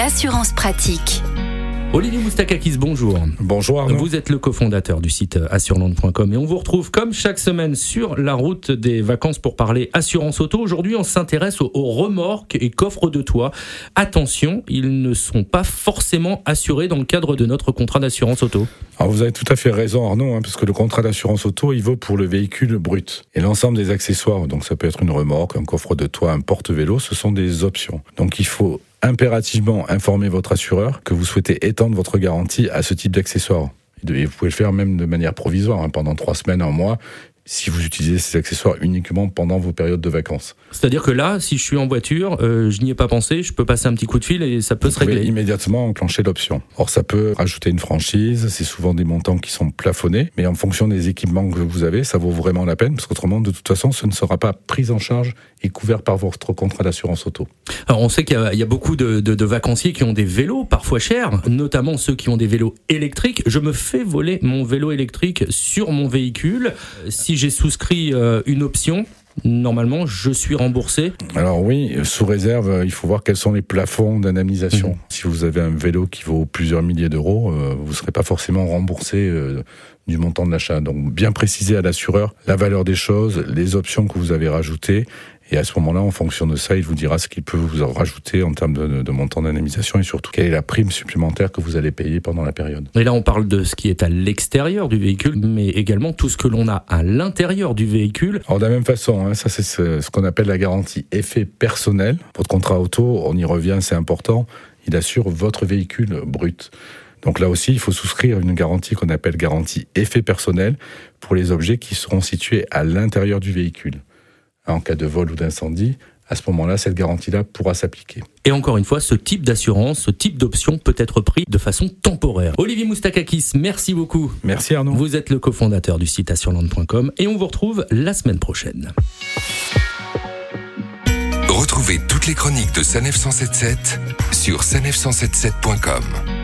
l'assurance pratique. Olivier Moustakakis, bonjour. Bonjour Arnaud. Vous êtes le cofondateur du site assureland.com et on vous retrouve comme chaque semaine sur la route des vacances pour parler assurance auto. Aujourd'hui, on s'intéresse aux, remorques et coffres de toit. Attention, ils ne sont pas forcément assurés dans le cadre de notre contrat d'assurance auto. Alors vous avez tout à fait raison Arnaud, hein, parce que le contrat d'assurance auto, il vaut pour le véhicule brut. Et l'ensemble des accessoires, donc ça peut être une remorque, un coffre de toit, un porte-vélo, ce sont des options. Donc il faut impérativement informer votre assureur que vous souhaitez étendre votre garantie à ce type d'accessoire. vous pouvez le faire même de manière provisoire, hein, pendant trois semaines, un mois, si vous utilisez ces accessoires uniquement pendant vos périodes de vacances. C'est-à-dire que là, si je suis en voiture, euh, je n'y ai pas pensé, je peux passer un petit coup de fil et ça peut se régler. immédiatement enclencher l'option. Or, ça peut rajouter une franchise, c'est souvent des montants qui sont plafonnés, mais en fonction des équipements que vous avez, ça vaut vraiment la peine, parce qu'autrement, de toute façon, ce ne sera pas pris en charge et couvert par votre contrat d'assurance auto. Alors, on sait qu'il y, a beaucoup de, de vacanciers qui ont des vélos, parfois chers, notamment ceux qui ont des vélos électriques. Je me fais voler mon vélo électrique sur mon véhicule. Si j'ai souscrit euh, une option, normalement, je suis remboursé Alors oui, sous réserve, il faut voir quels sont les plafonds d'indemnisation. Mhm. Si vous avez un vélo qui vaut plusieurs milliers d'euros, euh, vous ne serez pas forcément remboursé euh, du montant de l'achat. Donc bien préciser à l'assureur la valeur des choses, les options que vous avez rajoutées et à ce moment-là, en fonction de ça, il vous dira ce qu'il peut vous en rajouter en termes de, de montant d'indemnisation et surtout quelle est la prime supplémentaire que vous allez payer pendant la période. Et là, on parle de ce qui est à l'extérieur du véhicule, mais également tout ce que l'on a à l'intérieur du véhicule. Alors de la même façon, hein, ça c'est ce, ce qu'on appelle la garantie effet personnel. Votre contrat auto, on y revient, c'est important, il assure votre véhicule brut. Donc là aussi, il faut souscrire une garantie qu'on appelle garantie effet personnel pour les objets qui seront situés à l'intérieur du véhicule en cas de vol ou d'incendie, à ce moment-là, cette garantie-là pourra s'appliquer. Et encore une fois, ce type d'assurance, ce type d'option peut être pris de façon temporaire. Olivier Moustakakis, merci beaucoup. Merci Arnaud. Vous êtes le cofondateur du site assureland.com et on vous retrouve la semaine prochaine. Retrouvez toutes les chroniques de Sanef 177 sur sanef177.com.